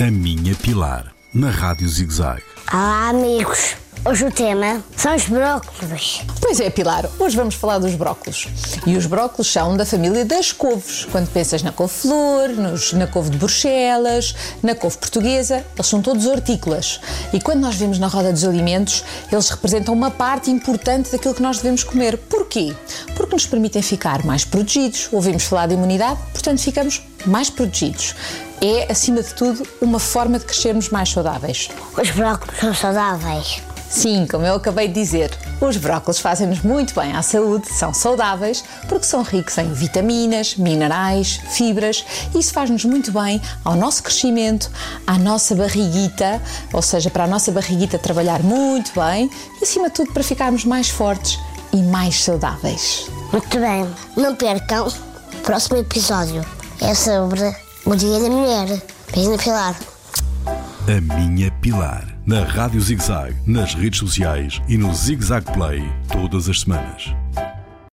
A Minha Pilar, na Rádio ZigZag. Olá, amigos. Hoje o tema são os brócolos. Pois é, Pilar, hoje vamos falar dos brócolos. E os brócolos são da família das couves. Quando pensas na couve-flor, na couve de Bruxelas, na couve portuguesa, eles são todos hortícolas. E quando nós vemos na roda dos alimentos, eles representam uma parte importante daquilo que nós devemos comer. Porquê? Porque nos permitem ficar mais protegidos. Ouvimos falar de imunidade, portanto ficamos mais protegidos. É, acima de tudo, uma forma de crescermos mais saudáveis. Os brócolos são saudáveis. Sim, como eu acabei de dizer, os brócolos fazem-nos muito bem à saúde, são saudáveis, porque são ricos em vitaminas, minerais, fibras, e isso faz-nos muito bem ao nosso crescimento, à nossa barriguita, ou seja, para a nossa barriguita trabalhar muito bem e, acima de tudo, para ficarmos mais fortes e mais saudáveis. Muito bem. Não percam o próximo episódio. É sobre o Dia da Mulher. Beijo Pilar. A Minha Pilar, na Rádio ZigZag, nas redes sociais e no ZigZag Play, todas as semanas.